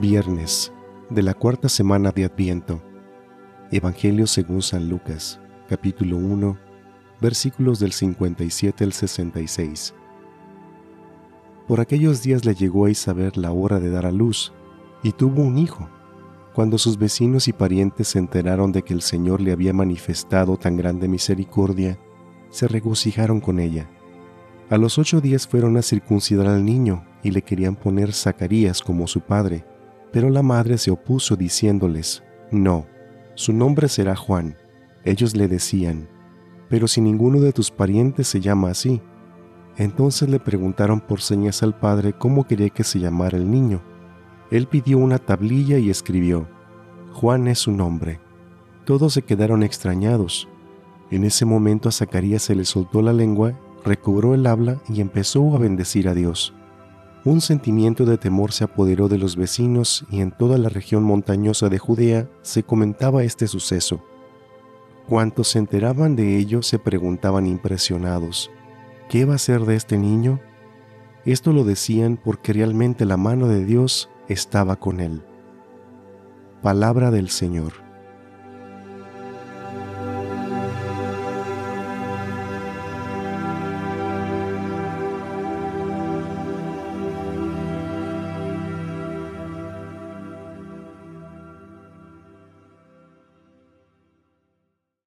Viernes de la cuarta semana de Adviento. Evangelio según San Lucas, capítulo 1, versículos del 57 al 66. Por aquellos días le llegó a Isabel la hora de dar a luz, y tuvo un hijo. Cuando sus vecinos y parientes se enteraron de que el Señor le había manifestado tan grande misericordia, se regocijaron con ella. A los ocho días fueron a circuncidar al niño y le querían poner Zacarías como su padre, pero la madre se opuso diciéndoles, No, su nombre será Juan. Ellos le decían, Pero si ninguno de tus parientes se llama así. Entonces le preguntaron por señas al padre cómo quería que se llamara el niño. Él pidió una tablilla y escribió, Juan es su nombre. Todos se quedaron extrañados. En ese momento a Zacarías se le soltó la lengua, recobró el habla y empezó a bendecir a Dios. Un sentimiento de temor se apoderó de los vecinos y en toda la región montañosa de Judea se comentaba este suceso. Cuantos se enteraban de ello se preguntaban impresionados, ¿qué va a ser de este niño? Esto lo decían porque realmente la mano de Dios estaba con él. Palabra del Señor.